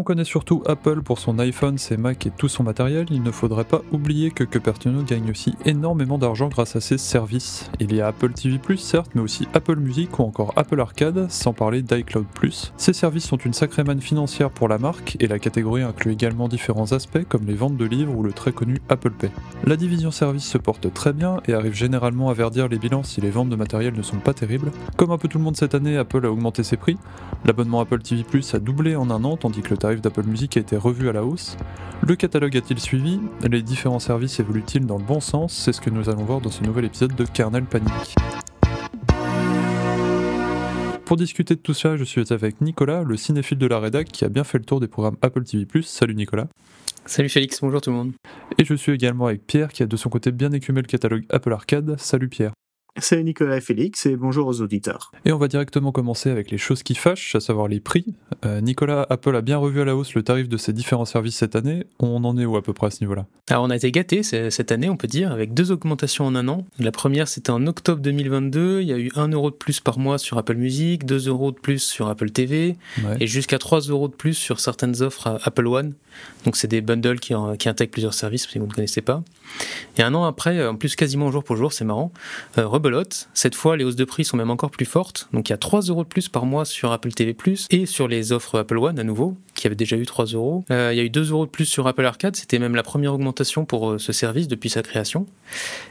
On connaît surtout Apple pour son iPhone, ses Mac et tout son matériel, il ne faudrait pas oublier que Cupertino gagne aussi énormément d'argent grâce à ses services. Il y a Apple TV+, certes, mais aussi Apple Music ou encore Apple Arcade, sans parler d'iCloud+. Ces services sont une sacrée manne financière pour la marque, et la catégorie inclut également différents aspects comme les ventes de livres ou le très connu Apple Pay. La division service se porte très bien et arrive généralement à verdir les bilans si les ventes de matériel ne sont pas terribles. Comme un peu tout le monde cette année, Apple a augmenté ses prix. L'abonnement Apple TV+, a doublé en un an, tandis que le tarif d'Apple Music a été revu à la hausse. Le catalogue a-t-il suivi? Les différents services évoluent-ils dans le bon sens? C'est ce que nous allons voir dans ce nouvel épisode de Kernel Panic. Pour discuter de tout ça, je suis avec Nicolas, le cinéphile de la rédac qui a bien fait le tour des programmes Apple TV+. Salut Nicolas. Salut Félix, bonjour tout le monde. Et je suis également avec Pierre qui a de son côté bien écumé le catalogue Apple Arcade. Salut Pierre. C'est Nicolas et Félix et bonjour aux auditeurs. Et on va directement commencer avec les choses qui fâchent, à savoir les prix. Euh, Nicolas, Apple a bien revu à la hausse le tarif de ses différents services cette année. On en est où à peu près à ce niveau-là? Alors on a été gâtés cette année, on peut dire, avec deux augmentations en un an. La première c'était en octobre 2022, il y a eu 1 euro de plus par mois sur Apple Music, 2 euros de plus sur Apple TV et jusqu'à 3 euros de plus sur certaines offres à Apple One. Donc c'est des bundles qui, qui, intègrent plusieurs services si vous ne connaissez pas. Et un an après, en plus quasiment jour pour jour, c'est marrant, euh, Cette fois, les hausses de prix sont même encore plus fortes. Donc il y a 3 euros de plus par mois sur Apple TV+, et sur les offres Apple One à nouveau, qui avait déjà eu 3 euros. Euh, il y a eu 2 euros de plus sur Apple Arcade, c'était même la première augmentation pour euh, ce service depuis sa création.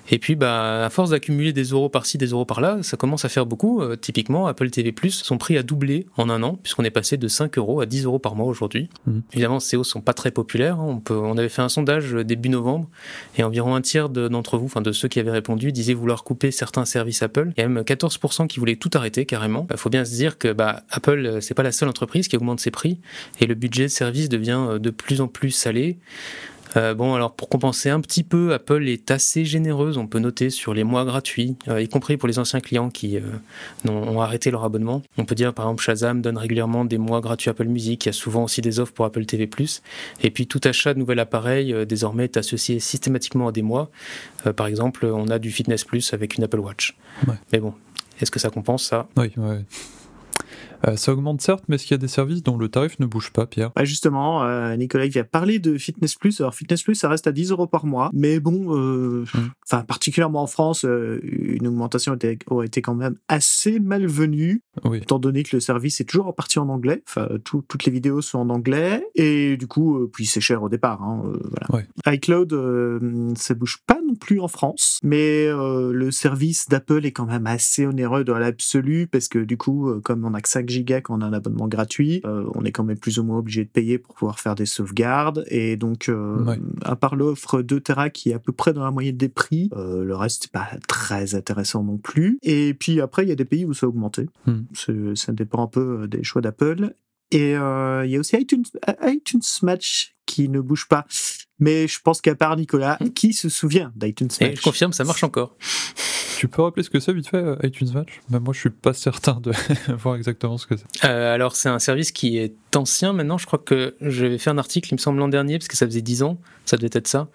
Et puis, bah, à force d'accumuler des euros par-ci, des euros par-là, ça commence à faire beaucoup. Euh, typiquement, Apple TV+, son prix a doublé en un an, puisqu'on est passé de 5 euros à 10 euros par mois aujourd'hui. Mmh. Évidemment, ces hausses sont pas très populaires. Hein. On, peut, on avait fait un sondage début novembre, et environ un tiers d'entre vous, enfin de ceux qui avaient répondu, disaient vouloir couper certains services Apple. Il y a même 14% qui voulaient tout arrêter carrément. Il faut bien se dire que bah, Apple, c'est pas la seule entreprise qui augmente ses prix, et le budget de service devient de plus en plus salé. Euh, bon, alors pour compenser un petit peu, Apple est assez généreuse, on peut noter sur les mois gratuits, euh, y compris pour les anciens clients qui euh, ont, arrêté leur abonnement. On peut dire par exemple Shazam donne régulièrement des mois gratuits Apple Music, il y a souvent aussi des offres pour Apple TV+. Et puis tout achat de nouvel appareil désormais est associé systématiquement à des mois. par exemple, on a du Fitness Plus avec une Apple Watch. Mais bon, est-ce que ça compense ça? Oui, ouais. Euh, ça augmente certes, mais est-ce qu'il y a des services dont le tarif ne bouge pas, Pierre bah Justement, euh, Nicolas vient parler de Fitness Plus. Alors Fitness Plus, ça reste à 10 euros par mois, mais bon, euh, enfin particulièrement en France, euh, une augmentation était, aurait été quand même assez malvenue, oui. étant donné que le service est toujours en partie en anglais. Enfin, toutes les vidéos sont en anglais, et du coup, puis c'est cher au départ. Hein, voilà. Ouais. iCloud, ça bouge pas non plus en France, mais le service d'Apple est quand même assez onéreux dans l'absolu, parce que du coup, comme on a que 5 gigas quand on a un abonnement gratuit, euh, on est quand même plus ou moins obligé de payer pour pouvoir faire des sauvegardes. Et donc, euh, à part l'offre 2 Tera qui est à peu près dans la moyenne des prix, euh, le reste n'est pas très intéressant non plus. Et puis après, il y a des pays où ça a augmenté. Hmm. Ça dépend un peu des choix d'Apple. Et il y a aussi iTunes, iTunes Match qui ne bouge pas. Mais je pense qu'à part Nicolas, hmm. qui se souvient d'iTunes Match Je confirme, ça marche encore. Tu peux rappeler ce que c'est vite fait, euh, iTunes Match? Même Moi, je suis pas certain de voir exactement ce que c'est. Euh, alors, c'est un service qui est ancien maintenant. Je crois que j'avais fait un article, il me semble, l'an dernier, parce que ça faisait 10 ans. Ça devait être ça.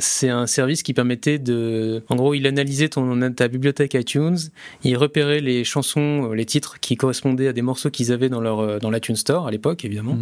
C'est un service qui permettait de. En gros, il analysait ton, ta bibliothèque iTunes, il repérait les chansons, euh, les titres qui correspondaient à des morceaux qu'ils avaient dans leur dans l'iTunes Store à l'époque, évidemment.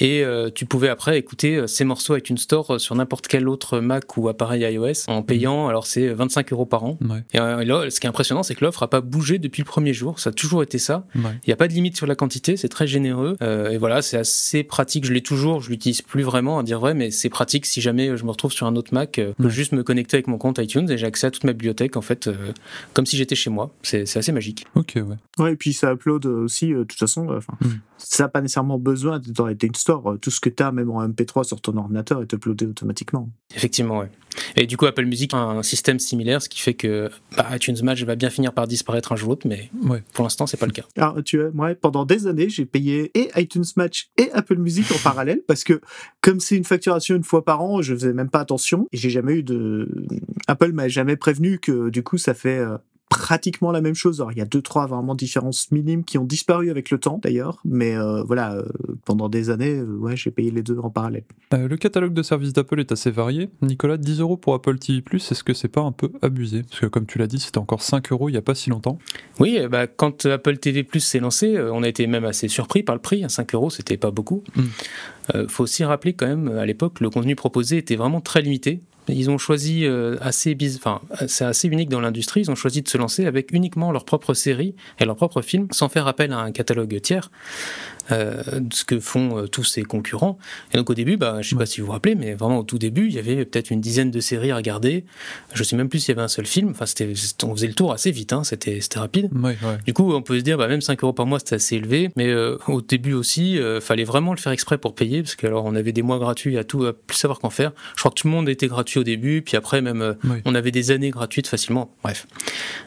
Et tu pouvais après écouter ces morceaux iTunes Store sur n'importe quel autre Mac ou appareil iOS en payant. Alors, c'est 25 euros par an. Et, là, ce qui est impressionnant, c'est que l'offre n'a pas bougé depuis le premier jour. Ça a toujours été ça. Il n'y a pas de limite sur la quantité. C'est très généreux. et voilà c'est assez pratique. Je l'ai toujours, je l'utilise plus vraiment à dire vrai, mais c'est pratique si jamais je me retrouve sur un autre Mac, euh, je peux juste me connecter avec mon compte iTunes et j'ai accès à toute ma bibliothèque en fait, euh, comme si j'étais chez moi. C'est assez magique. Ok, ouais. Ouais, et puis ça upload aussi, euh, de toute façon, mm. ça n'a pas nécessairement besoin d'être dans iTunes Store. Tout ce que tu as, même en MP3 sur ton ordinateur, est uploadé automatiquement. Effectivement, ouais. Et du coup, Apple Music a un système similaire, ce qui fait que bah, iTunes Match va bien finir par disparaître un jour ou l'autre, mais pour l'instant, c'est pas le cas. Alors, tu vois, moi, pendant des années, j'ai payé et iTunes Match et Apple Music en parallèle parce que comme c'est une facturation une fois par an, je faisais même pas attention et j'ai jamais eu de. Apple m'a jamais prévenu que du coup, ça fait euh, pratiquement la même chose. Alors, il y a deux, trois vraiment différences minimes qui ont disparu avec le temps d'ailleurs, mais voilà, pendant des années, ouais, j'ai payé les deux en parallèle. le catalogue de services d'Apple est assez varié. Nicolas, 10 euros pour Apple TV+, est-ce que c'est pas un peu abusé? Parce que comme tu l'as dit, c'était encore 5 euros il n'y a pas si longtemps. Oui, bah, quand Apple TV+, s'est lancé, on a été même assez surpris par le prix. 5 euros, c'était pas beaucoup. Il hmm. faut aussi rappeler quand même, à l'époque, le contenu proposé était vraiment très limité. Ils ont choisi euh, assez, enfin, c'est assez unique dans l'industrie. Ils ont choisi de se lancer avec uniquement leur propre série et leur propre film, sans faire appel à un catalogue tiers. Euh, ce que font euh, tous ses concurrents. Et donc au début, bah, je ne sais pas si vous vous rappelez, mais vraiment au tout début, il y avait peut-être une dizaine de séries à regarder. Je ne sais même plus s'il y avait un seul film. Enfin, c'était, on faisait le tour assez vite, hein, c'était, rapide. Du coup, on peut se dire, bah, même 5 euros par mois, c'était assez élevé. Mais euh, au début aussi, il fallait vraiment le faire exprès pour payer, parce qu'alors on avait des mois gratuits à tout, à plus savoir qu'en faire. Je crois que tout le monde était gratuit au début, puis après même, on avait des années gratuites facilement. Bref.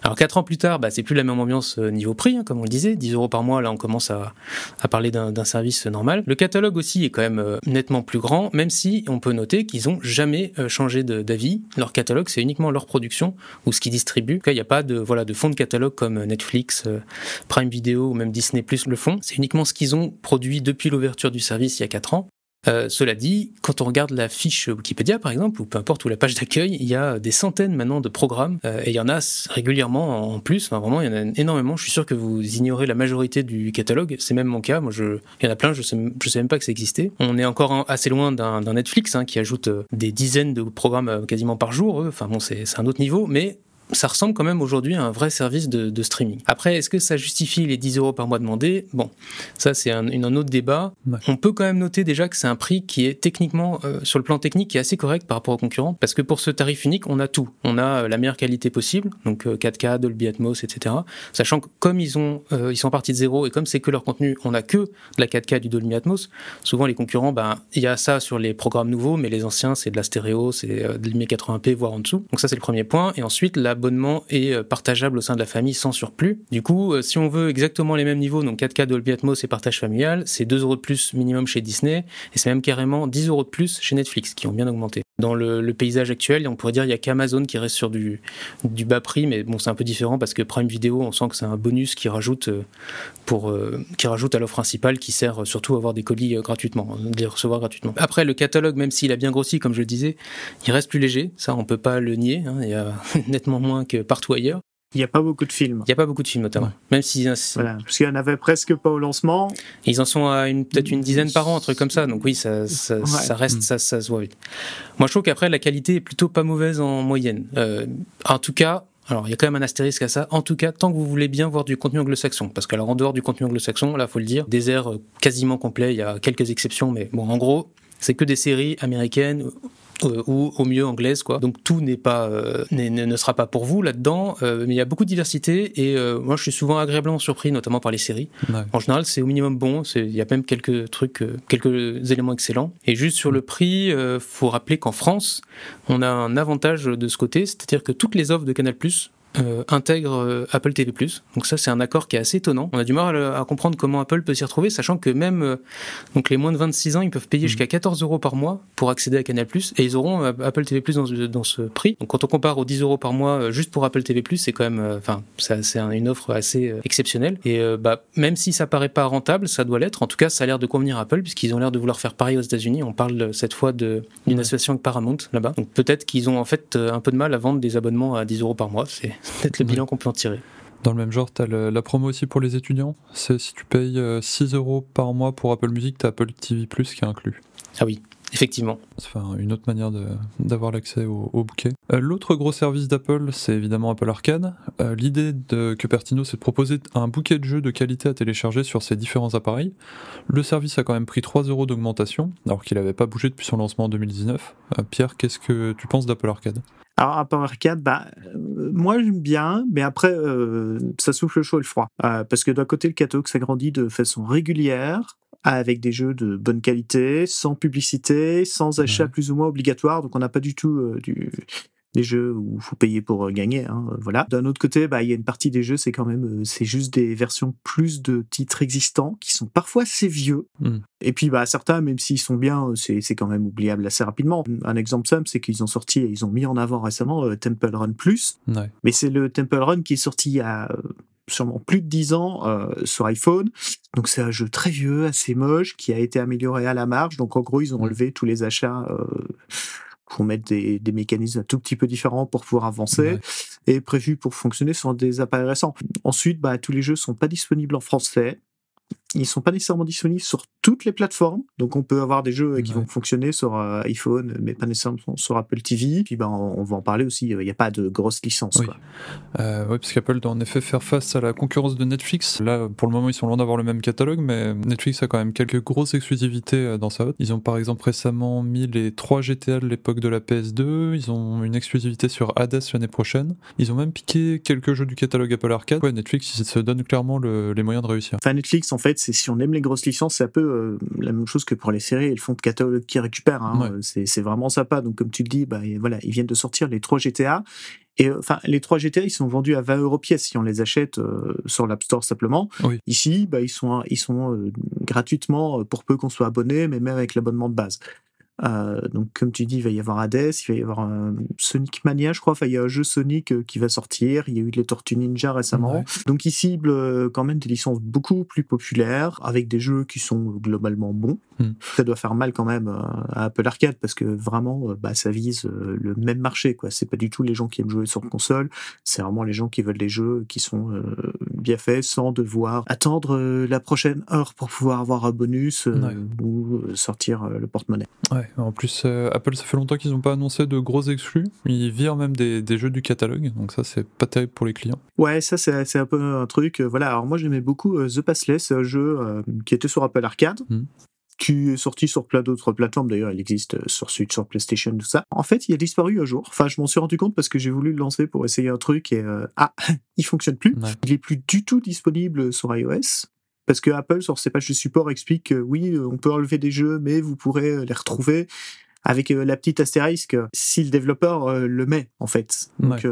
Alors 4 ans plus tard, bah, c'est plus la même ambiance niveau prix, hein, comme on le disait. 10 euros par mois, là, on commence à, à parler d'un service normal. Le catalogue aussi est quand même euh, nettement plus grand, même si on peut noter qu'ils n'ont jamais euh, changé d'avis. Leur catalogue, c'est uniquement leur production ou ce qu'ils distribuent. Il n'y a pas de, voilà, de fond de catalogue comme Netflix, euh, Prime Video ou même Disney Plus le font. C'est uniquement ce qu'ils ont produit depuis l'ouverture du service il y a 4 ans. Euh, cela dit, quand on regarde la fiche Wikipédia, par exemple, ou peu importe, ou la page d'accueil, il y a des centaines maintenant de programmes, euh, et il y en a régulièrement en plus, enfin, vraiment, il y en a énormément. Je suis sûr que vous ignorez la majorité du catalogue, c'est même mon cas. Moi, je, il y en a plein, je sais, je sais même pas que ça existait. On est encore assez loin d'un Netflix hein, qui ajoute euh, des dizaines de programmes quasiment par jour. Enfin bon, c'est un autre niveau, mais ça ressemble quand même aujourd'hui à un vrai service de, streaming. Après, est-ce que ça justifie les 10 euros par mois demandés? Bon, ça c'est un, un, autre débat. On peut quand même noter déjà que c'est un prix qui est techniquement, euh, sur le plan technique, qui est assez correct par rapport aux concurrents, parce que pour ce tarif unique, on a tout. On a euh, la meilleure qualité possible, donc 4K, euh, Dolby Atmos, etc. Sachant que comme ils, ont, ils sont partis de zéro et comme c'est que leur contenu, on a que de la 4K du Dolby Atmos, souvent les concurrents, ben, il y a ça sur les programmes nouveaux, mais les anciens, c'est de la stéréo, c'est de la 1080p, voire en dessous. Donc ça c'est le premier point. Et ensuite, la abonnement est euh, partageable au sein de la famille sans surplus. Du coup, euh, si on veut exactement les mêmes niveaux, donc 4K Dolby Atmos et partage familial, c'est 2 euros de plus minimum chez Disney et c'est même carrément 10 euros de plus chez Netflix qui ont bien augmenté. Dans le, paysage actuel, on pourrait dire il y a qu'Amazon qui reste sur du, du bas prix, mais bon, c'est un peu différent parce que Prime Video, on sent que c'est un bonus qui rajoute, euh, pour, qui rajoute à l'offre principale qui sert surtout à avoir des colis gratuitement, de les recevoir gratuitement. Après, le catalogue, même s'il a bien grossi, comme je le disais, il reste plus léger, ça on peut pas le nier, hein. il y a nettement moins que partout ailleurs. Il n'y a pas beaucoup de films. Il n'y a pas beaucoup de films, notamment. Même si. Voilà, parce qu'il n'y en avait presque pas au lancement. Ils en sont à peut-être une dizaine par an, un truc comme ça. Donc oui, ça, ça, reste, ça, ça se voit vite. Moi, je trouve qu'après, la qualité est plutôt pas mauvaise en moyenne. Euh, en tout cas, alors, il y a quand même un astérisque à ça. En tout cas, tant que vous voulez bien voir du contenu anglo-saxon. Parce qu'alors, en dehors du contenu anglo-saxon, là, faut le dire, désert euh, quasiment complet. Il y a quelques exceptions, mais bon, en gros, c'est que des séries américaines euh, ou au mieux anglaise quoi. Donc tout n'est pas euh, ne sera pas pour vous là-dedans, euh, mais il y a beaucoup de diversité et moi je suis souvent agréablement surpris, notamment par les séries. En général, c'est au minimum bon. Il y a même quelques trucs, quelques éléments excellents. Et juste sur le prix, faut rappeler qu'en France, on a un avantage de ce côté, c'est-à-dire que toutes les offres de Canal+ euh, intègre euh, Apple TV+. Donc ça, c'est un accord qui est assez étonnant. On a du mal à, comprendre comment Apple peut s'y retrouver, sachant que même euh, donc les moins de 26 ans, ils peuvent payer mm. jusqu'à 14 euros par mois pour accéder à Canal+, et ils auront Apple TV+, dans, dans ce prix. Donc quand on compare aux 10 euros par mois juste pour Apple TV+, c'est quand même, enfin, c'est une offre assez exceptionnelle. Et bah, même si ça paraît pas rentable, ça doit l'être. En tout cas, ça a l'air de convenir à Apple, puisqu'ils ont l'air de vouloir faire pareil aux États-Unis. On parle cette fois d'une association avec Paramount là-bas. Donc peut-être qu'ils ont en fait un peu de mal à vendre des abonnements à 10 euros par mois. C'est peut-être le bilan qu'on peut en tirer. Dans le même genre, tu as la promo aussi pour les étudiants. C'est si tu payes 6 euh, euros par mois pour Apple Music, tu as Apple TV Plus qui est inclus. Ah oui, effectivement. C'est une autre manière d'avoir l'accès au, bouquet. Euh, l'autre gros service d'Apple, c'est évidemment Apple Arcade. Euh, l'idée de Cupertino, c'est de proposer un bouquet de jeux de qualité à télécharger sur ses différents appareils. Le service a quand même pris 3 euros d'augmentation, alors qu'il n'avait pas bougé depuis son lancement en 2019. Pierre, qu'est-ce que tu penses d'Apple Arcade? Alors, Apple Arcade, bah, euh, moi j'aime bien, mais après, euh, ça souffle le chaud et le froid. Euh, parce que d'un côté, le catalogue s'agrandit de façon régulière, avec des jeux de bonne qualité, sans publicité, sans achat plus ou moins obligatoire. Donc, on n'a pas du tout du, des jeux où il faut payer pour gagner. Hein, voilà. D'un autre côté, bah, il y a une partie des jeux, c'est quand même, c'est juste des versions plus de titres existants qui sont parfois assez vieux. Hmm. Et puis, bah, certains, même s'ils sont bien, c'est, quand même oubliable assez rapidement. Un exemple simple, c'est qu'ils ont sorti, ils ont mis en avant récemment Temple Run Plus. Mais c'est le Temple Run qui est sorti il y a sûrement plus de 10 ans euh, sur iPhone. Donc c'est un jeu très vieux, assez moche, qui a été amélioré à la marge. Donc en gros, ils ont enlevé tous les achats pour mettre des, des, mécanismes un tout petit peu différents pour pouvoir avancer et prévu pour fonctionner sur des appareils récents. Ensuite, bah, tous les jeux sont pas disponibles en français. Ils sont pas nécessairement disponibles sur toutes les plateformes. Donc on peut avoir des jeux qui vont fonctionner sur euh, iPhone, mais pas nécessairement sur Apple TV. Puis ben, on, va en parler aussi. Il n'y a pas de grosse licence. Oui, euh, parce qu'Apple doit en effet faire face à la concurrence de Netflix. Là, pour le moment, ils sont loin d'avoir le même catalogue, mais Netflix a quand même quelques grosses exclusivités euh, dans sa hotte. Ils ont par exemple récemment mis les 3 GTA de l'époque de la PS2. Ils ont une exclusivité sur Hades l'année prochaine. Ils ont même piqué quelques jeux du catalogue Apple Arcade. Ouais, Netflix, ils se donne clairement les moyens de réussir. Enfin, Netflix, en fait, c'est si on aime les grosses licences, c'est un peu euh, la même chose que pour les séries et le fond de catalogue qui récupère. Hein. C'est vraiment sympa. Donc, comme tu le dis, bah, voilà, ils viennent de sortir les trois GTA. Et euh, enfin, les trois GTA, ils sont vendus à 20 euros pièce si on les achète euh, sur l'App Store simplement. Ici, bah, ils sont, ils sont gratuitement pour peu qu'on soit abonné, mais même avec l'abonnement de base. Euh, donc, comme tu dis, il va y avoir Hades, il va y avoir un Sonic Mania, je crois. Enfin, il y a un jeu Sonic euh, qui va sortir. Il y a eu les Tortues Ninja récemment. Donc, ils ciblent euh, quand même des licences beaucoup plus populaires, avec des jeux qui sont globalement bons. Hmm. Ça doit faire mal quand même à Apple Arcade parce que vraiment, bah, ça vise le même marché. Quoi. C'est pas du tout les gens qui aiment jouer sur console. C'est vraiment les gens qui veulent des jeux qui sont bien faits sans devoir attendre la prochaine heure pour pouvoir avoir un bonus ou sortir le porte-monnaie. Ouais. En plus, euh, Apple, ça fait longtemps qu'ils n'ont pas annoncé de gros exclus. Ils virent même des, jeux du catalogue, donc ça, c'est pas terrible pour les clients. Ouais, ça, c'est un peu un truc. Euh, voilà, alors moi, j'aimais beaucoup euh, The Passless, un jeu qui était sur Apple Arcade. Hmm. qui est sorti sur plein d'autres plateformes. D'ailleurs, il existe sur Switch, sur PlayStation, tout ça. En fait, il a disparu un jour. Enfin, je m'en suis rendu compte parce que j'ai voulu le lancer pour essayer un truc et ah, il fonctionne plus. Il est plus du tout disponible sur iOS. Parce que Apple, sur ses pages de support, explique que oui, euh, on peut enlever des jeux, mais vous pourrez euh, les retrouver avec euh, la petite astérisque si le développeur le met en fait. Donc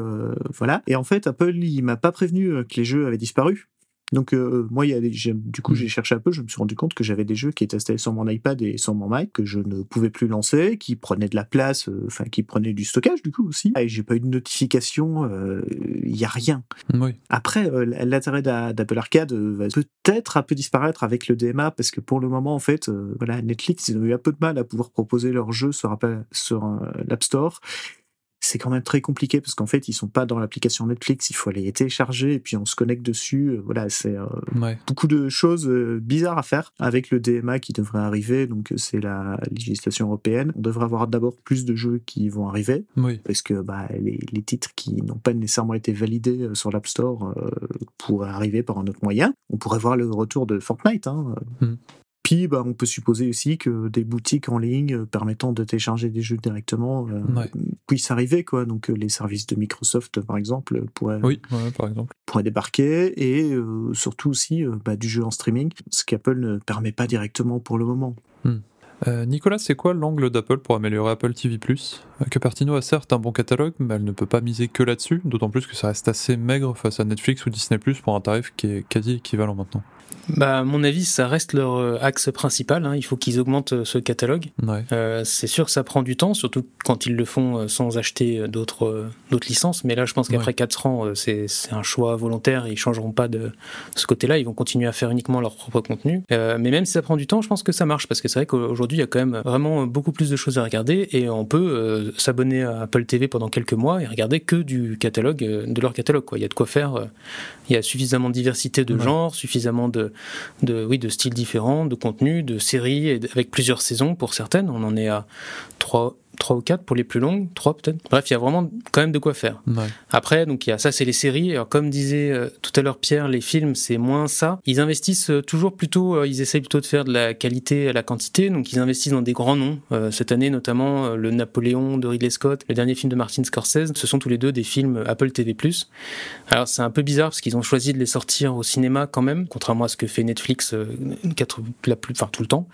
voilà. Et en fait, Apple, il m'a pas prévenu que les jeux avaient disparu. Donc euh, moi, il y a du coup, j'ai mmh. cherché un peu, je me suis rendu compte que j'avais des jeux qui étaient installés sur mon iPad et sur mon Mac que je ne pouvais plus lancer, qui prenaient de la place, euh, enfin qui prenaient du stockage du coup aussi. Et j'ai pas eu de notification, euh, il y a rien. Après, l'intérêt d'Apple Arcade va peut-être un peu disparaître avec le DMA parce que pour le moment, en fait, voilà, Netflix ils ont eu un peu de mal à pouvoir proposer leurs jeux sur, sur l'App Store c'est quand même très compliqué parce qu'en fait, ils sont pas dans l'application Netflix, il faut aller les télécharger et puis on se connecte dessus. Euh, voilà, c'est euh, beaucoup de choses euh, bizarres à faire avec le DMA qui devrait arriver. Donc, c'est la législation européenne. On devrait avoir d'abord plus de jeux qui vont arriver parce que bah, les, titres qui n'ont pas nécessairement été validés sur l'App Store pourraient arriver par un autre moyen. On pourrait voir le retour de Fortnite. Hein. Mm. Puis, bah, on peut supposer aussi que des boutiques en ligne euh, permettant de télécharger des jeux directement euh, puissent arriver, quoi. Donc, euh, les services de Microsoft, par exemple, pourraient, oui, par exemple. pourraient débarquer et surtout aussi bah, du jeu en streaming, ce qu'Apple ne permet pas directement pour le moment. Hmm. Nicolas, c'est quoi l'angle d'Apple pour améliorer Apple TV Cupertino a certes un bon catalogue, mais elle ne peut pas miser que là-dessus, d'autant plus que ça reste assez maigre face à Netflix ou Disney pour un tarif qui est quasi équivalent maintenant. Bah, à mon avis, ça reste leur euh, axe principal. Hein. Il faut qu'ils augmentent euh, ce catalogue. Euh, c'est sûr que ça prend du temps, surtout quand ils le font sans acheter d'autres d'autres licences. Mais là, je pense qu'après 4 ans, c'est un choix volontaire. Ils changeront pas de ce côté-là. Ils vont continuer à faire uniquement leur propre contenu. mais même si ça prend du temps, je pense que ça marche parce que c'est vrai qu'aujourd'hui, il y a quand même vraiment beaucoup plus de choses à regarder et on peut s'abonner à Apple TV pendant quelques mois et regarder que du catalogue, de leur catalogue. Quoi. Il y a de quoi faire. il y a suffisamment de diversité de genres, suffisamment de de, oui, styles différents, de contenus, de séries, avec plusieurs saisons pour certaines. On en est à trois, 3 ou 4 pour les plus longues, 3 peut-être. Bref, il y a vraiment quand même de quoi faire. Après, donc il y a ça, c'est les séries. Alors, comme disait euh, tout à l'heure Pierre, les films, c'est moins ça. Ils investissent euh, toujours plutôt, euh, ils essayent plutôt de faire de la qualité à la quantité. Donc ils investissent dans des grands noms. cette année, notamment le Napoléon de Ridley Scott, le dernier film de Martin Scorsese. Ce sont tous les deux des films Apple TV+. Alors c'est un peu bizarre parce qu'ils ont choisi de les sortir au cinéma quand même, contrairement à ce que fait Netflix la plus, enfin, tout le temps.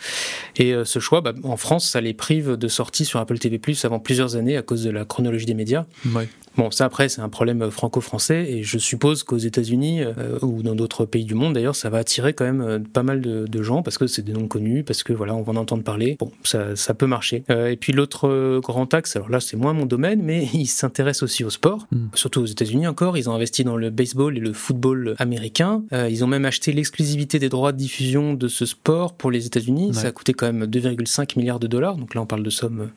Et ce choix, bah, en France, ça les prive de sortie sur Apple TV TV+, avant plusieurs années à cause de la chronologie des médias. Bon, ça après, c'est un problème franco-français et je suppose qu'aux États-Unis euh, ou dans d'autres pays du monde d'ailleurs, ça va attirer quand même euh, pas mal de, gens parce que c'est des noms connus, parce que voilà, on va en entendre parler. Bon, ça, ça peut marcher. Euh, et puis l'autre grand axe, alors là, c'est moins mon domaine, mais il s'intéresse aussi au sport, hmm. surtout aux États-Unis encore. Ils ont investi dans le baseball et le football américain. ils ont même acheté l'exclusivité des droits de diffusion de ce sport pour les États-Unis. Ça a coûté quand même 2,5 milliards de dollars, donc là on parle de sommes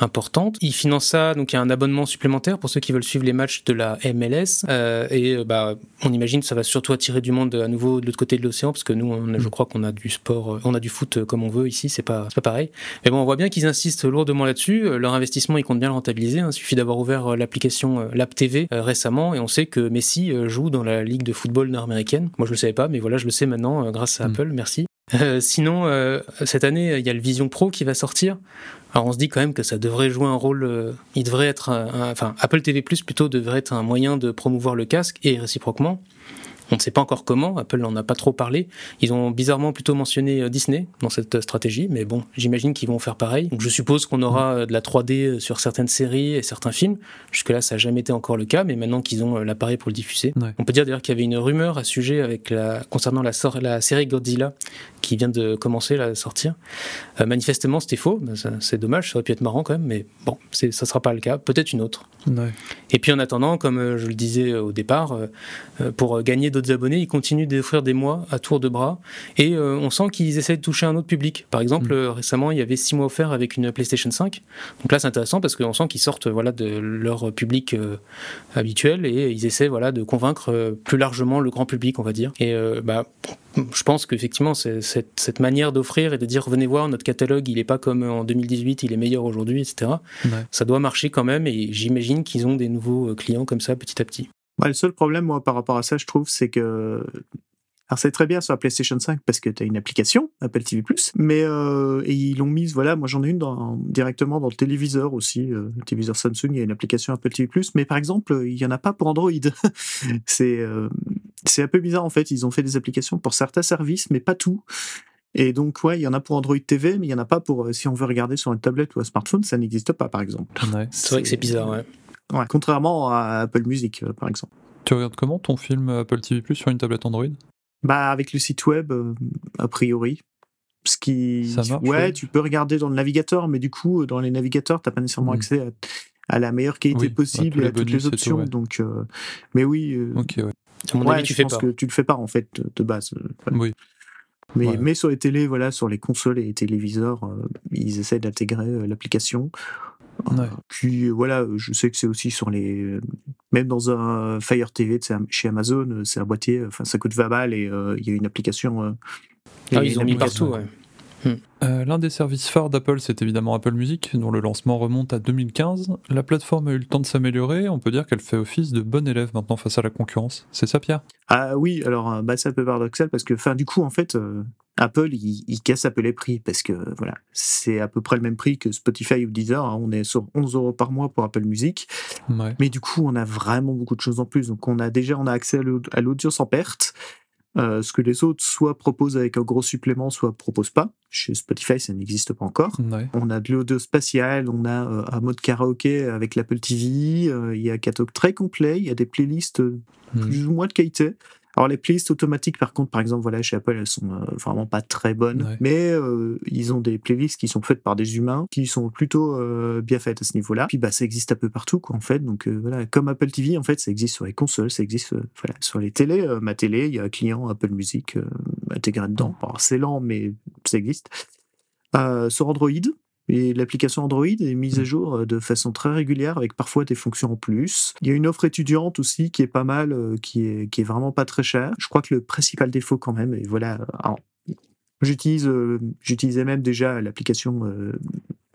importantes. Ils financent ça, donc il y a un abonnement supplémentaire pour ceux qui veulent suivre les matchs de la MLS. Euh, et euh, bah, on imagine que ça va surtout attirer du monde à nouveau de l'autre côté de l'océan, parce que nous, on, je mm. crois qu'on a du sport, euh, on a du foot comme on veut ici, c'est pas, pas pareil. Mais bon, on voit bien qu'ils insistent lourdement là-dessus. Leur investissement, ils comptent bien le rentabiliser. Hein. Il suffit d'avoir ouvert l'application l'App TV récemment, et on sait que Messi joue dans la ligue de football nord-américaine. Moi, je le savais pas, mais voilà, je le sais maintenant grâce à mm. Apple. Merci. Sinon, cette année, il y a le Vision Pro qui va sortir. Alors on se dit quand même que ça devrait jouer un rôle, euh, il devrait être, enfin Apple TV Plus plutôt devrait être un moyen de promouvoir le casque et réciproquement. On ne sait pas encore comment, Apple n'en a pas trop parlé. Ils ont bizarrement plutôt mentionné euh, Disney dans cette stratégie, mais bon, j'imagine qu'ils vont faire pareil. Donc je suppose qu'on aura euh, de la 3D euh, sur certaines séries et certains films. Jusque-là, ça n'a jamais été encore le cas, mais maintenant qu'ils ont l'appareil pour le diffuser. On peut dire d'ailleurs qu'il y avait une rumeur à ce sujet avec la, concernant la, la série Godzilla qui vient de commencer à sortir. manifestement, c'était faux. Ben, c'est dommage, ça aurait pu être marrant quand même, mais bon, ça ne sera pas le cas. Peut-être une autre. Et puis en attendant, comme je le disais au départ, pour gagner d'autres abonnés, ils continuent d'offrir des mois à tour de bras. Et euh, on sent qu'ils essaient de toucher un autre public. Par exemple, mm. euh, récemment, il y avait six mois offerts avec une PlayStation 5. Donc là, c'est intéressant parce qu'on sent qu'ils sortent voilà, de leur public euh, habituel et ils essaient voilà, de convaincre plus largement le grand public, on va dire. Et bah, je pense qu'effectivement, cette, cette manière d'offrir et de dire venez voir, notre catalogue, il n'est pas comme en 2018, il est meilleur aujourd'hui, etc. Ça doit marcher quand même et j'imagine qu'ils ont des nouveaux clients comme ça petit à petit le seul problème, moi, par rapport à ça, je trouve, c'est que. Alors, c'est très bien sur la PlayStation 5 parce que tu as une application, Apple TV, mais euh, ils l'ont mise, voilà, moi j'en ai une directement dans le téléviseur aussi, euh, le téléviseur Samsung, il y a une application Apple TV, mais par exemple, il n'y en a pas pour Android. c'est euh, c'est un peu bizarre en fait, ils ont fait des applications pour certains services, mais pas tout. Et donc, ouais, il y en a pour Android TV, mais il n'y en a pas pour si on veut regarder sur une tablette ou un smartphone, ça n'existe pas, par exemple. C'est vrai que c'est bizarre, ouais contrairement à Apple Music, euh, par exemple. Tu regardes comment ton film Apple TV Plus sur une tablette Android? Bah avec le site web, euh, a priori. Ce qui, Ça marche, ouais, tu peux regarder dans le navigateur, mais du coup, dans les navigateurs, t'as pas nécessairement hmm. accès à, la meilleure qualité possible et à toutes les options. Donc, euh, mais oui. ok, ouais. À tu je pense que tu le fais pas en fait de base. Oui. Mais, mais sur les télés, voilà, sur les consoles et les téléviseurs, ils essaient d'intégrer l'application. Puis voilà, je sais que c'est aussi sur les. Même dans un Fire TV chez Amazon, c'est un boîtier, enfin ça coûte 20 balles et il y a une application. ah, ils ont mis partout, ouais. Hmm. L'un des services phares d'Apple, c'est évidemment Apple Music, dont le lancement remonte à 2015. La plateforme a eu le temps de s'améliorer, on peut dire qu'elle fait office de bon élève maintenant face à la concurrence. C'est ça, Pierre? Ah oui, alors bah, c'est un peu paradoxal parce que, fin, du coup, en fait, Apple, il, casse un peu les prix parce que voilà, c'est à peu près le même prix que Spotify ou Deezer. Hein. On est sur 11 euros par mois pour Apple Music. Mais du coup, on a vraiment beaucoup de choses en plus. Donc, on a déjà on a accès à l'audio sans perte. Euh, ce que les autres soit proposent avec un gros supplément, soit proposent pas. Chez Spotify, ça n'existe pas encore. On a de l'audio spatial, on a euh, un mode karaoké avec l'Apple TV, euh, il y a un catalogue très complet, il y a des playlists hmm. plus ou moins de qualité. Alors les playlists automatiques, par contre, par exemple, voilà, chez Apple, elles sont euh, vraiment pas très bonnes, mais euh, ils ont des playlists qui sont faites par des humains, qui sont plutôt euh, bien faites à ce niveau-là. Puis bah, ça existe un peu partout, quoi, en fait. Donc voilà, comme Apple TV, en fait, ça existe sur les consoles, ça existe voilà, sur les télés. ma télé, il y a un client Apple Music intégré dedans. Alors c'est lent, mais ça existe. sur Android, et l'application Android est mise à mmh. jour euh, de façon très régulière avec parfois des fonctions en plus. Il y a une offre étudiante aussi qui est pas mal, euh, qui est, qui est vraiment pas très chère. Je crois que le principal défaut quand même, et voilà, j'utilise, euh, j'utilisais même déjà l'application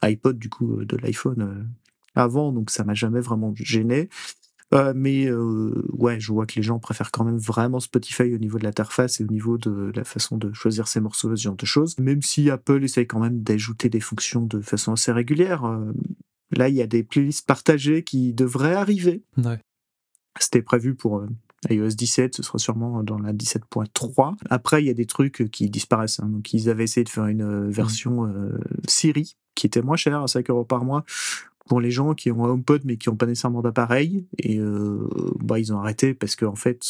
iPod du coup de l'iPhone avant, donc ça m'a jamais vraiment gêné. Euh, mais euh, ouais, je vois que les gens préfèrent quand même vraiment Spotify au niveau de l'interface et au niveau de la façon de choisir ses morceaux, ce genre de choses. Même si Apple essaye quand même d'ajouter des fonctions de façon assez régulière. Euh, là, il y a des playlists partagées qui devraient arriver. Ouais. C'était prévu pour iOS 17, ce sera sûrement dans la 17.3. Après, il y a des trucs qui disparaissent. Hein. Donc, ils avaient essayé de faire une mmh. version Siri qui était moins chère, à 5 euros par mois, pour les gens qui ont un HomePod mais qui n'ont pas nécessairement d'appareil. Et bah, ils ont arrêté parce qu'en en fait,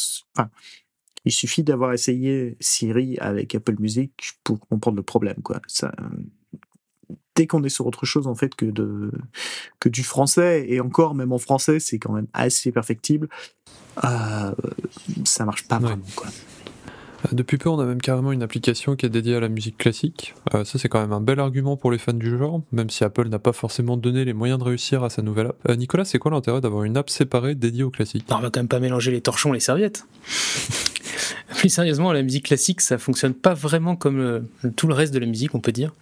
il suffit d'avoir essayé Siri avec Apple Music pour comprendre le problème. Quoi. Ça, dès qu'on est sur autre chose en fait que, de, que du français, et encore même en français, c'est quand même assez perfectible, euh, ça marche pas vraiment. Quoi. Euh, depuis peu, on a même carrément une application qui est dédiée à la musique classique. Euh, ça, c'est quand même un bel argument pour les fans du genre, même si Apple n'a pas forcément donné les moyens de réussir à sa nouvelle app. Euh, Nicolas, c'est quoi l'intérêt d'avoir une app séparée dédiée au classique On va quand même pas mélanger les torchons et les serviettes. Plus sérieusement, la musique classique, ça fonctionne pas vraiment comme tout le reste de la musique, on peut dire.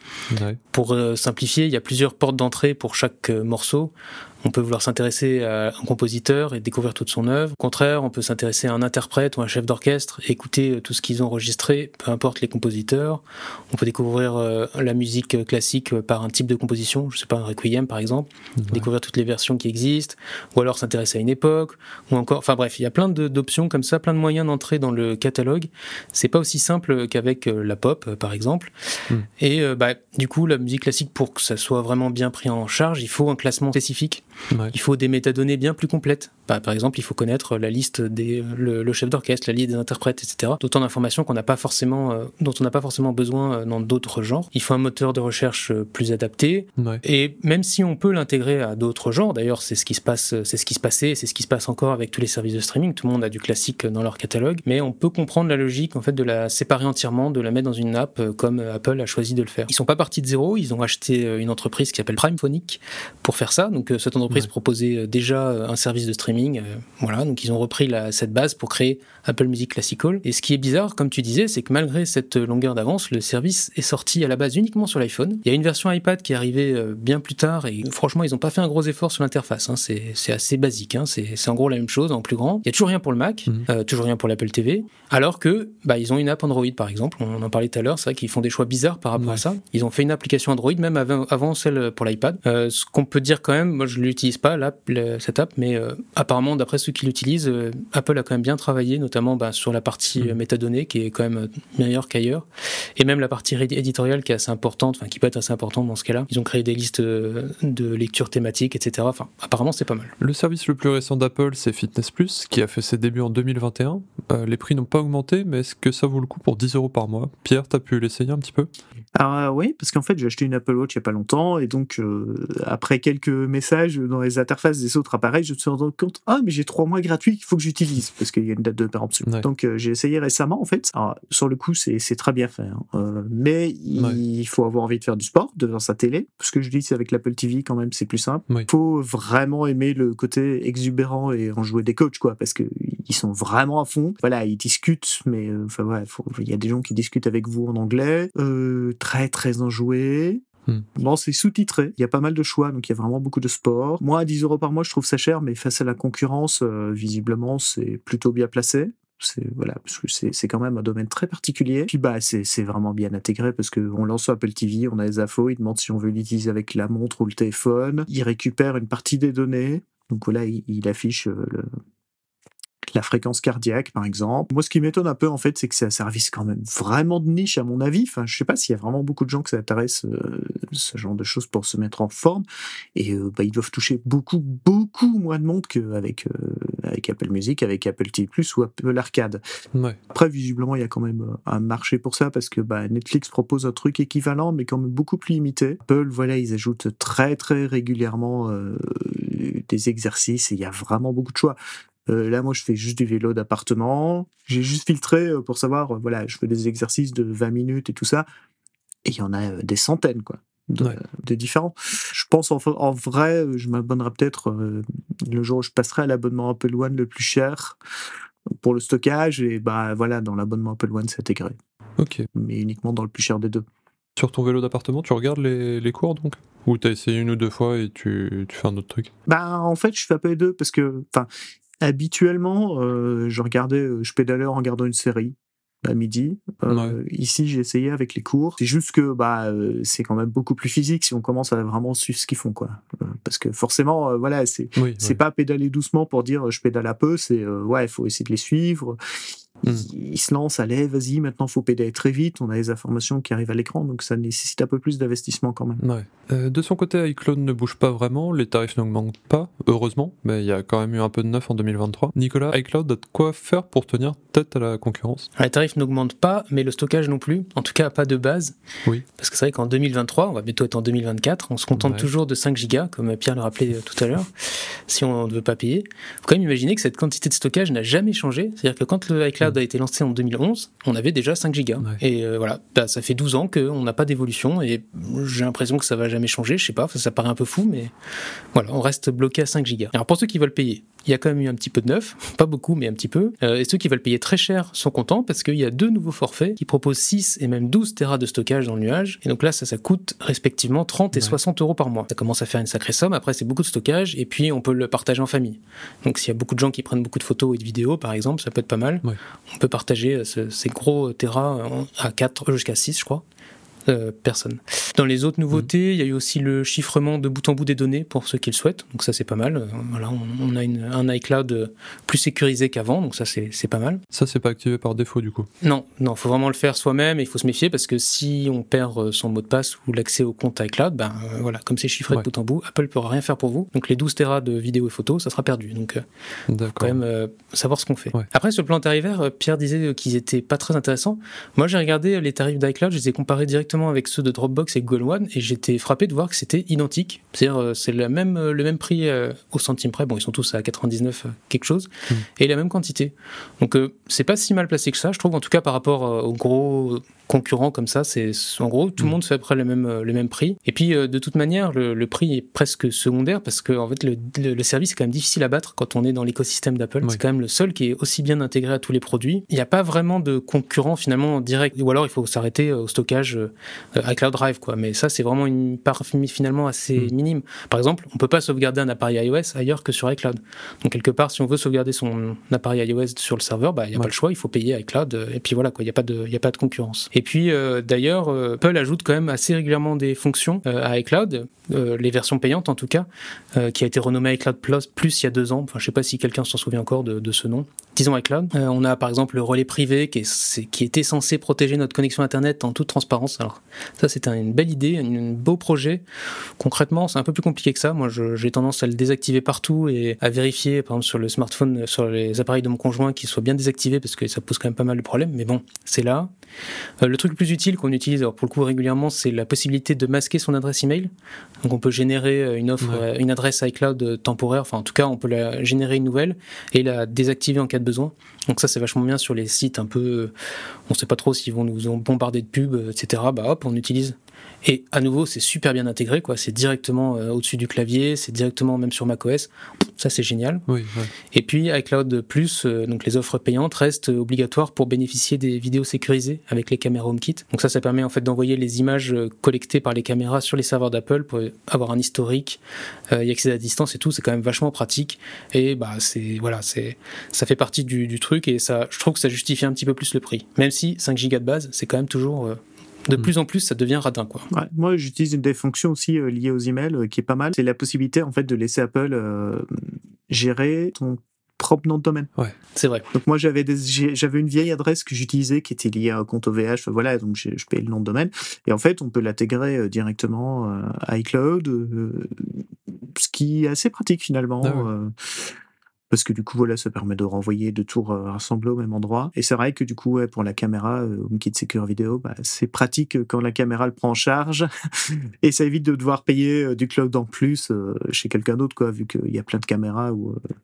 Pour simplifier, il y a plusieurs portes d'entrée pour chaque morceau. On peut vouloir s'intéresser à un compositeur et découvrir toute son œuvre. Au contraire, on peut s'intéresser à un interprète ou un chef d'orchestre, écouter euh, tout ce qu'ils ont enregistré, peu importe les compositeurs. On peut découvrir euh, la musique classique par un type de composition, je sais pas, un requiem par exemple, découvrir toutes les versions qui existent, ou alors s'intéresser à une époque, ou encore, enfin bref, il y a plein d'options comme ça, plein de moyens d'entrer dans le catalogue. C'est pas aussi simple qu'avec euh, la pop, par exemple. Hmm. Et bah, du coup, la musique classique, pour que ça soit vraiment bien pris en charge, il faut un classement spécifique il faut des métadonnées bien plus complètes. Bah, par exemple, il faut connaître la liste des le, chef d'orchestre, la liste des interprètes, etc. D'autant d'informations qu'on n'a pas forcément, euh, dont on n'a pas forcément besoin euh, dans d'autres genres. Il faut un moteur de recherche euh, plus adapté. Et même si on peut l'intégrer à d'autres genres, d'ailleurs, c'est ce qui se passe, c'est ce qui se passait, c'est ce qui se passe encore avec tous les services de streaming. Tout le monde a du classique dans leur catalogue, mais on peut comprendre la logique en fait de la séparer entièrement, de la mettre dans une app comme Apple a choisi de le faire. Ils sont pas partis de zéro, ils ont acheté une entreprise qui s'appelle Primephonic pour faire ça. Donc cette entreprise proposait déjà un service de streaming. Voilà donc ils ont repris cette base pour créer Apple Music Classical. Et ce qui est bizarre, comme tu disais, c'est que malgré cette longueur d'avance, le service est sorti à la base uniquement sur l'iPhone. Il y a une version iPad qui est arrivée euh, bien plus tard et franchement, ils n'ont pas fait un gros effort sur l'interface. Hein. C'est assez basique. Hein. C'est en gros la même chose en plus grand. Il y a toujours rien pour le Mac, mhm. euh, toujours rien pour l'Apple TV. Alors que bah, ils ont une app Android par exemple. On en parlait tout à l'heure. C'est vrai qu'ils font des choix bizarres par rapport à ça. Ils ont fait une application Android même avant, celle pour l'iPad. Euh, ce qu'on peut dire quand même, moi je l'utilise pas cette app, mais apparemment d'après ceux qui l'utilisent, Apple a quand même bien travaillé, notamment bah, sur la partie mm. métadonnée qui est quand même euh, meilleure qu'ailleurs, et même la partie éditoriale qui est assez importante, enfin qui peut être assez importante dans ce cas-là. Ils ont créé des listes euh, de lecture thématiques, etc. Enfin, apparemment c'est pas mal. Le service le plus récent d'Apple, c'est Fitness Plus, qui a fait ses débuts en 2021. Euh, les prix n'ont pas augmenté, mais est-ce que ça vaut le coup pour 10 euros par mois Pierre, t'as pu l'essayer un petit peu? Alors oui, parce qu'en fait j'ai acheté une Apple Watch il y a pas longtemps, et donc après quelques messages dans les interfaces des autres appareils, je me suis rendu compte ah mais j'ai trois mois gratuits qu'il faut que j'utilise parce qu'il y a une date de péremption. Donc euh, j'ai essayé récemment en fait. sur le coup c'est très bien fait, hein. euh, mais il, faut avoir envie de faire du sport devant sa télé. Ce que je dis c'est avec l'Apple TV quand même c'est plus simple. Il faut vraiment aimer le côté exubérant et en jouer des coachs quoi, parce que ils sont vraiment à fond. Voilà, ils discutent, mais euh, enfin ouais, il y a des gens qui discutent avec vous en anglais, très très enjoué. Hmm. Bon, c'est sous-titré. Il y a pas mal de choix, donc il y a vraiment beaucoup de sport. Moi, à 10 euros par mois, je trouve ça cher, mais face à la concurrence, visiblement, c'est plutôt bien placé c'est voilà parce que c'est quand même un domaine très particulier puis bah c'est vraiment bien intégré parce que on lance Apple TV on a les infos il demande si on veut l'utiliser avec la montre ou le téléphone il récupère une partie des données donc voilà il, affiche euh, le, la fréquence cardiaque, par exemple. Moi, ce qui m'étonne un peu, en fait, c'est que c'est un service quand même vraiment de niche, à mon avis. Enfin, je sais pas s'il y a vraiment beaucoup de gens que ça intéresse euh, ce genre de choses pour se mettre en forme. Et euh, bah, ils doivent toucher beaucoup, beaucoup moins de monde qu'avec euh, avec Apple Music, avec Apple TV+, ou Apple Arcade. Après, visiblement, il y a quand même un marché pour ça, parce que bah, Netflix propose un truc équivalent, mais quand même beaucoup plus limité. Apple, voilà, ils ajoutent très, très régulièrement des exercices, et il y a vraiment beaucoup de choix. Euh, là, moi, je fais juste du vélo d'appartement. J'ai juste filtré euh, pour savoir, euh, voilà, je fais des exercices de 20 minutes et tout ça. Et il y en a des centaines, quoi. De, différents. Je pense en, en vrai, je m'abonnerai peut-être le jour où je passerai à l'abonnement Apple One le plus cher pour le stockage et bah voilà dans l'abonnement Apple One c'est intégré. Ok. Mais uniquement dans le plus cher des deux. Sur ton vélo d'appartement, tu regardes les, les cours donc? Ou t'as essayé une ou deux fois et tu, tu fais un autre truc? Bah en fait je fais peu les deux parce que enfin habituellement, euh, je regardais, euh, je pédalais en regardant une série. à midi. Euh, ici, j'ai essayé avec les cours. C'est juste que bah euh, c'est quand même beaucoup plus physique si on commence à vraiment suivre ce qu'ils font quoi. Euh, parce que forcément, voilà, c'est c'est pas pédaler doucement pour dire je pédale un peu. C'est ouais, il faut essayer de les suivre. Hmm. Il, se lance, allez, vas-y, maintenant faut pédaler très vite, on a les informations qui arrivent à l'écran, donc ça nécessite un peu plus d'investissement quand même. Euh, de son côté, iCloud ne bouge pas vraiment, les tarifs n'augmentent pas, heureusement, mais il y a quand même eu un peu de neuf en 2023. Nicolas, iCloud a de quoi faire pour tenir tête à la concurrence? Les tarifs n'augmentent pas, mais le stockage non plus, en tout cas pas de base. Oui. Parce que c'est vrai qu'en 2023, on va bientôt être en 2024, on se contente toujours de 5 Go, comme Pierre le rappelait euh, tout à l'heure, si on ne veut pas payer. Il faut quand même imaginer que cette quantité de stockage n'a jamais changé, c'est-à-dire que quand le iCloud mm. a été lancé en 2011, on avait déjà 5 gigas. Et euh, voilà, bah, ça fait 12 ans qu'on n'a pas d'évolution et j'ai l'impression que ça va jamais changer. Je sais pas, ça, paraît un peu fou, mais voilà, on reste bloqué à 5 gigas. Alors pour ceux qui veulent payer, il y a quand même eu un petit peu de neuf, pas beaucoup, mais un petit peu. Euh, et ceux qui veulent payer très cher sont contents parce qu'il y a deux nouveaux forfaits qui proposent 6 et même 12 Tera de stockage dans le nuage. Et donc là, ça, ça coûte respectivement 30 et 60 euros par mois. Ça commence à faire une sacrée somme. Après, c'est beaucoup de stockage et puis on peut le partager en famille. Donc s'il y a beaucoup de gens qui prennent beaucoup de photos et de vidéos, par exemple, ça peut être pas mal. On peut partager euh, ces gros Tera à 4 jusqu'à 6, je crois. Euh, personne. Dans les autres nouveautés, il y a eu aussi le chiffrement de bout en bout des données pour ceux qui le souhaitent, donc ça c'est pas mal. Euh, voilà, on, a un iCloud euh, plus sécurisé qu'avant, donc ça c'est pas mal. Ça c'est pas activé par défaut du coup Non, non, faut vraiment le faire soi-même et il faut se méfier parce que si on perd son mot de passe ou l'accès au compte iCloud, ben voilà, comme c'est chiffré de bout en bout, Apple ne pourra rien faire pour vous. Donc les 12 Tera de vidéos et photos, ça sera perdu. Donc faut quand même savoir ce qu'on fait. Après sur le plan tarifaire, Pierre disait qu'ils étaient pas très intéressants. Moi j'ai regardé les tarifs d'iCloud, je les ai comparés directement avec ceux de Dropbox et Google One et j'étais frappé de voir que c'était identique. C'est-à-dire euh, c'est le même, euh, le même prix euh, au centime près. Bon, ils sont tous à 99 quelque chose hmm. et la même quantité. Donc c'est pas si mal placé que ça, je trouve en tout cas par rapport aux gros concurrents comme ça. C'est en gros tout le mm. monde fait après le même le même prix. Et puis euh, de toute manière, le, prix est presque secondaire parce que en fait le, le, service est quand même difficile à battre quand on est dans l'écosystème d'Apple. C'est quand même le seul qui est aussi bien intégré à tous les produits. Il n'y a pas vraiment de concurrent finalement direct. Ou alors il faut s'arrêter au stockage euh, iCloud Drive quoi. Mais ça c'est vraiment une part finalement assez mm. minime. Par exemple, on peut pas sauvegarder un appareil iOS ailleurs que sur iCloud. Donc quelque part, si on veut sauvegarder son appareil iOS sur le serveur, bah il n'y a pas le choix, il faut payer iCloud. Euh, et puis voilà quoi, il n'y a pas de il a pas de concurrence. Et puis euh, d'ailleurs, euh, Apple ajoute quand même assez régulièrement des fonctions euh, à iCloud, les versions payantes en tout cas, qui a été renommée iCloud Plus, plus il y a deux ans. Enfin, je sais pas si quelqu'un s'en souvient encore de, ce nom. Disons iCloud. on a par exemple le relais privé qui, est, qui était censé protéger notre connexion Internet en toute transparence. Alors ça, c'est une belle idée, un, beau projet. Concrètement, c'est un peu plus compliqué que ça. Moi, j'ai tendance à le désactiver partout et à vérifier, par exemple, sur le smartphone, sur les appareils de mon conjoint, qu'il soit bien désactivé parce que ça pose quand même pas mal de problèmes. Mais bon, c'est là. le truc plus utile qu'on utilise pour le coup régulièrement, c'est la possibilité de masquer son adresse email. Donc on peut générer euh, une offre, euh, une adresse iCloud euh, temporaire. Enfin en tout cas, on peut la générer une nouvelle et la désactiver en cas de Donc ça c'est vachement bien sur les sites un peu, on sait pas trop s'ils vont nous bombarder de pubs, etc. Bah hop, on utilise et à nouveau, c'est super bien intégré, quoi. C'est directement euh, au-dessus du clavier, c'est directement même sur macOS. Ça, c'est génial. Oui, Et puis, iCloud Plus, euh, donc les offres payantes restent obligatoires pour bénéficier des vidéos sécurisées avec les caméras HomeKit. Donc ça, ça permet en fait d'envoyer les images euh, collectées par les caméras sur les serveurs d'Apple pour avoir un historique, y accéder à distance et tout. C'est quand même vachement pratique. Et bah, c'est voilà, c'est ça fait partie du, du, truc et ça, je trouve que ça justifie un petit peu plus le prix. Même si 5 Go de base, c'est quand même toujours de hmm. plus en plus, ça devient radin. Quoi. moi, j'utilise une des fonctions aussi euh, liées aux emails euh, qui est pas mal. C'est la possibilité en fait de laisser Apple euh, gérer ton propre nom de domaine. Ouais, c'est vrai. Donc moi j'avais j'avais une vieille adresse que j'utilisais qui était liée à un compte OVH, voilà, donc je payais le nom de domaine et en fait on peut l'intégrer directement à iCloud, ce qui est assez pratique finalement. Ah parce que du coup voilà ça permet de renvoyer de tout rassembler au même endroit. Et c'est vrai que du coup ouais, pour la caméra euh, HomeKit Secure Video bah, c'est pratique quand la caméra le prend en charge. Et ça évite de devoir payer euh, du cloud en plus euh, chez quelqu'un d'autre quoi vu qu'il y a plein de caméras où euh,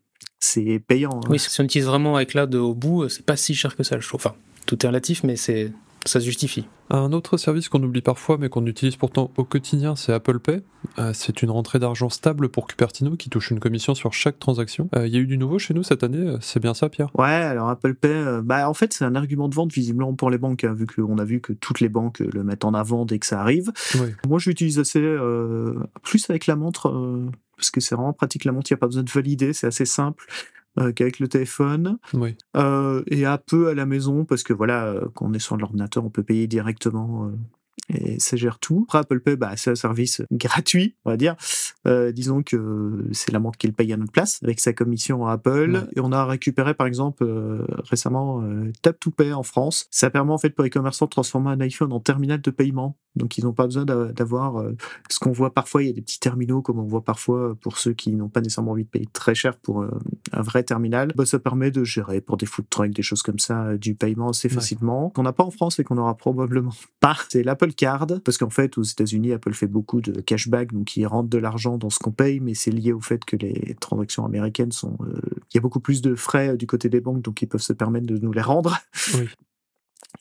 c'est payant hein. oui si on utilise vraiment iCloud au bout c'est pas si cher que ça je trouve. Enfin tout est relatif mais c'est ça se justifie. Un autre service qu'on oublie parfois mais qu'on utilise pourtant au quotidien, c'est Apple Pay. Euh, c'est une rentrée d'argent stable pour Cupertino qui touche une commission sur chaque transaction. Euh, il y a eu du nouveau chez nous cette année, euh, c'est bien ça Pierre? Ouais, alors Apple Pay, bah, en fait c'est un argument de vente visiblement pour les banques, hein, vu qu'on a vu que toutes les banques le mettent en avant dès que ça arrive. Moi je l'utilise assez plus avec la montre, parce que c'est vraiment pratique la montre, il n'y a pas besoin de valider, c'est assez simple. Qu'avec le téléphone. Oui. et un peu à la maison, parce que voilà, quand on est sur l'ordinateur, on peut payer directement et ça gère tout. Après, Apple Pay, bah, c'est un service gratuit, on va dire. Euh, disons que c'est la montre qui le paye à notre place avec sa commission à Apple. Et on a récupéré, par exemple, euh, récemment euh, Tap to Pay en France. Ça permet en fait pour les commerçants de transformer un iPhone en terminal de paiement. Donc, ils n'ont pas besoin d'avoir ce qu'on voit parfois. Il y a des petits terminaux, comme on voit parfois pour ceux qui n'ont pas nécessairement envie de payer très cher pour un vrai terminal. Bah, ça permet de gérer pour des food trucks, des choses comme ça, du paiement assez facilement. Qu'on n'a pas en France et qu'on aura probablement pas. C'est l'Apple Card, parce qu'en fait, aux États-Unis, Apple fait beaucoup de cashback, donc ils rentrent de l'argent dans ce qu'on paye, mais c'est lié au fait que les transactions américaines sont. Euh, il y a beaucoup plus de frais euh, du côté des banques, donc ils peuvent se permettre de nous les rendre.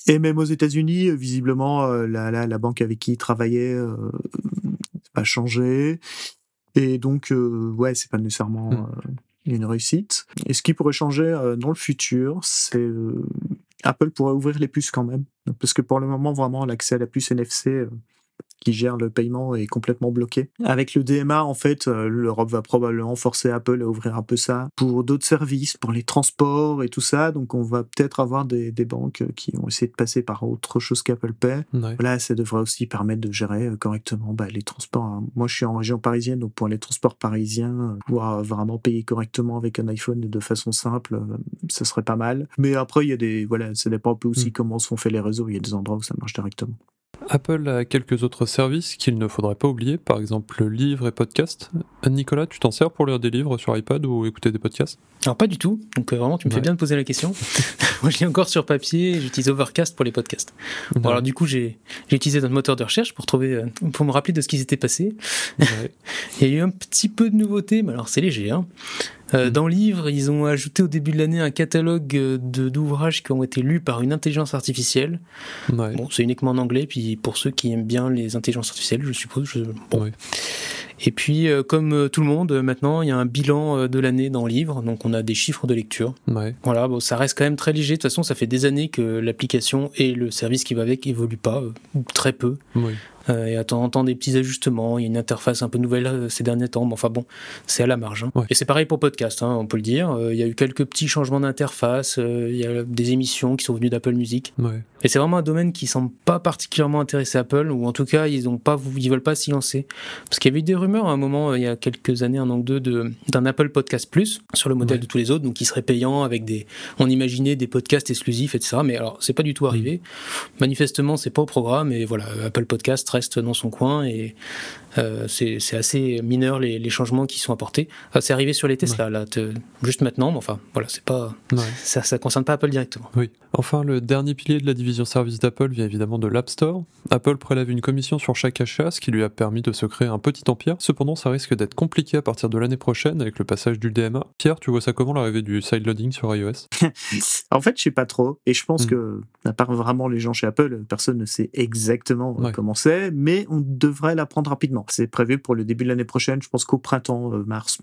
Et même aux États-Unis, euh, visiblement, la, la, banque avec qui ils travaillaient n'a pas changé. Et donc, ouais, c'est pas nécessairement hmm. une réussite. Et ce qui pourrait changer dans le futur, c'est Apple pourrait ouvrir les puces quand même. Parce que pour le moment, vraiment, l'accès à la puce NFC, qui gère le paiement est complètement bloqué. Avec le DMA, en fait, euh, l'Europe va probablement forcer Apple à ouvrir un peu ça pour d'autres services, pour les transports et tout ça. Donc, on va peut-être avoir des, banques qui vont essayer de passer par autre chose qu'Apple Pay. Là, ça devrait aussi permettre de gérer euh, correctement bah, les transports. Hein. Moi, je suis en région parisienne, donc pour les transports parisiens, euh, pouvoir vraiment payer correctement avec un iPhone de façon simple, ça serait pas mal. Mais après, il y a des, voilà, ça dépend un peu aussi hmm. comment sont faits les réseaux. Il y a des endroits où ça marche directement. Apple a quelques autres services qu'il ne faudrait pas oublier, par exemple livres et podcasts. Nicolas, tu t'en sers pour lire des livres sur iPad ou écouter des podcasts? Alors pas du tout, donc euh, vraiment tu me fais bien de poser la question. Moi je lis encore sur papier, j'utilise Overcast pour les podcasts. Bon, alors du coup j'ai utilisé notre moteur de recherche pour trouver, euh, pour me rappeler de ce qui s'était passé. Il y a eu un petit peu de nouveautés, mais alors c'est léger. Hein. Euh, mm. dans le livre, ils ont ajouté au début de l'année un catalogue euh, d'ouvrages qui ont été lus par une intelligence artificielle. Bon, c'est uniquement en anglais, puis pour ceux qui aiment bien les intelligences artificielles, je suppose. Bon. Et puis, euh, comme tout le monde, maintenant, il y a un bilan de l'année dans le livre, donc on a des chiffres de lecture. Voilà, bon, ça reste quand même très léger. De toute façon, ça fait des années que l'application et le service qui va avec évoluent pas, ou très peu. Oui. Euh, et à temps en temps des petits ajustements. Il y a une interface un peu nouvelle euh, ces derniers temps. Mais enfin bon, c'est à la marge. Hein. Et c'est pareil pour podcast, hein, on peut le dire. Euh, il y a eu quelques petits changements d'interface. il y a des émissions qui sont venues d'Apple Music. Et c'est vraiment un domaine qui semble pas particulièrement intéressé Apple, ou en tout cas ils ont pas, ils veulent pas s'y lancer. Parce qu'il y avait eu des rumeurs à un moment, il y a quelques années, un an ou deux, d'un Apple Podcast Plus sur le modèle de tous les autres, donc qui serait payant avec des, on imaginait des podcasts exclusifs, etc. Mais alors c'est pas du tout arrivé. Mm. Manifestement c'est pas au programme. Et voilà, Apple Podcast reste dans son coin et euh, c'est assez mineur les, changements qui sont apportés. c'est arrivé sur les Tesla, là, juste maintenant, mais enfin, voilà, c'est pas, ça, ne concerne pas Apple directement. Oui. Enfin, le dernier pilier de la division service d'Apple vient évidemment de l'App Store. Apple prélève une commission sur chaque achat, ce qui lui a permis de se créer un petit empire. Cependant, ça risque d'être compliqué à partir de l'année prochaine avec le passage du DMA. Pierre, tu vois ça comment l'arrivée du sideloading sur iOS? En fait, je sais pas trop, et je pense hmm. que, à part vraiment les gens chez Apple, personne ne sait exactement comment c'est, mais on devrait l'apprendre rapidement. C'est prévu pour le début de l'année prochaine, je pense qu'au printemps, euh, mars.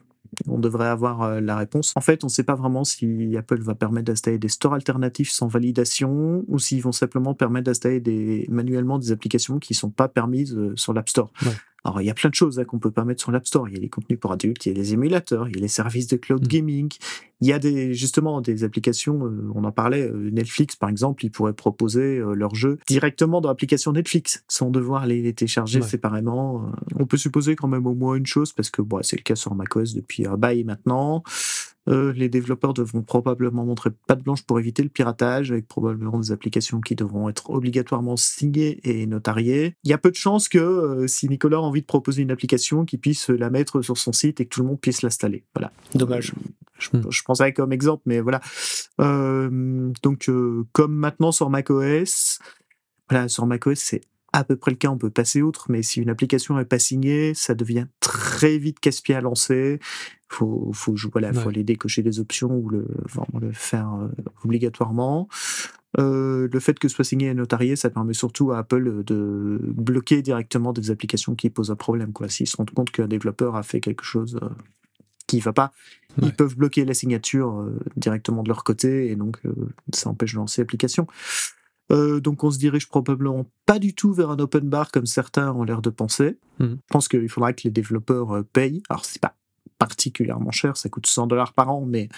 On devrait avoir euh, la réponse. En fait, on ne sait pas vraiment si Apple va permettre d'installer des stores alternatifs sans validation ou s'ils vont simplement permettre d'installer manuellement des applications qui ne sont pas permises euh, sur l'App Store. Alors, il y a plein de choses hein, qu'on peut pas mettre sur l'App Store. Il y a les contenus pour adultes, il y a les émulateurs, il y a les services de cloud mm. gaming. Il y a des, justement des applications, euh, on en parlait, euh, Netflix par exemple, ils pourraient proposer euh, leurs jeux directement dans l'application Netflix, sans devoir les, télécharger séparément. On peut supposer quand même au moins une chose, parce que bon, c'est le cas sur macOS depuis un bail maintenant. Euh, les développeurs devront probablement montrer patte blanche pour éviter le piratage, avec probablement des applications qui devront être obligatoirement signées et notariées. Il y a peu de chances que euh, si Nicolas a envie de proposer une application, qu'il puisse la mettre sur son site et que tout le monde puisse l'installer. Voilà. Dommage. Je, hmm. je pensais comme exemple, mais voilà. Euh, donc, comme maintenant sur macOS, voilà, sur macOS, c'est à peu près le cas, on peut passer outre, mais si une application n'est pas signée, ça devient très vite casse-pied à lancer faut faut voilà, faut aller décocher des options ou le vraiment le faire euh, obligatoirement. Euh, le fait que ce soit signé et notarié, ça permet surtout à Apple de bloquer directement des applications qui posent un problème. S'ils se rendent compte qu'un développeur a fait quelque chose euh, qui ne va pas, ils peuvent bloquer la signature directement de leur côté et donc ça empêche de lancer l'application. Donc on se dirige probablement pas du tout vers un open bar comme certains ont l'air de penser. Mmh. Je pense qu'il faudra que les développeurs payent. Alors c'est pas particulièrement cher, ça coûte 100 dollars par an, mais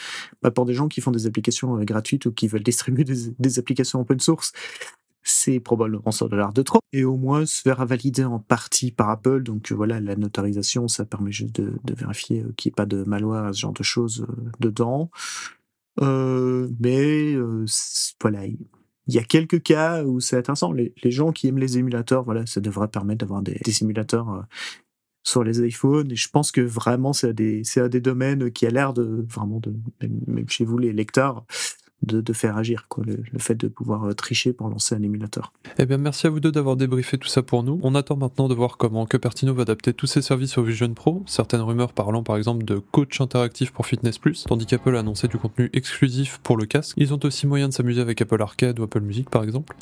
pas pour des gens qui font des applications gratuites ou qui veulent distribuer des, applications open source, c'est probablement 100 dollars de trop. Et au moins se faire valider en partie par Apple. Donc voilà, la notarisation, ça permet juste de, vérifier qu'il n'y ait pas de malware, ce genre de choses dedans. mais voilà, il y a quelques cas où c'est intéressant. Les, gens qui aiment les émulateurs, voilà, ça devrait permettre d'avoir des, des, émulateurs euh, sur les iPhones. Et je pense que vraiment, c'est un des, des domaines qui a l'air de, vraiment, de, même chez vous, les lecteurs, de, faire agir, quoi, le, fait de pouvoir euh, tricher pour lancer un émulateur. Eh bien, merci à vous deux d'avoir débriefé tout ça pour nous. On attend maintenant de voir comment Cupertino va adapter tous ses services au Vision Pro, certaines rumeurs parlant par exemple de coach interactif pour Fitness Plus, tandis qu'Apple a annoncé du contenu exclusif pour le casque. Ils ont aussi moyen de s'amuser avec Apple Arcade ou Apple Music par exemple.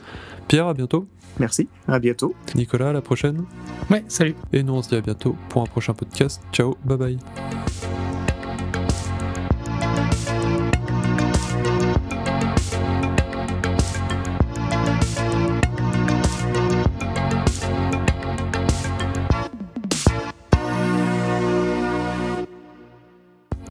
Pierre, à bientôt. Merci, à bientôt. Nicolas, à la prochaine. Ouais, salut. Et nous on se dit à bientôt pour un prochain podcast. Ciao, bye bye.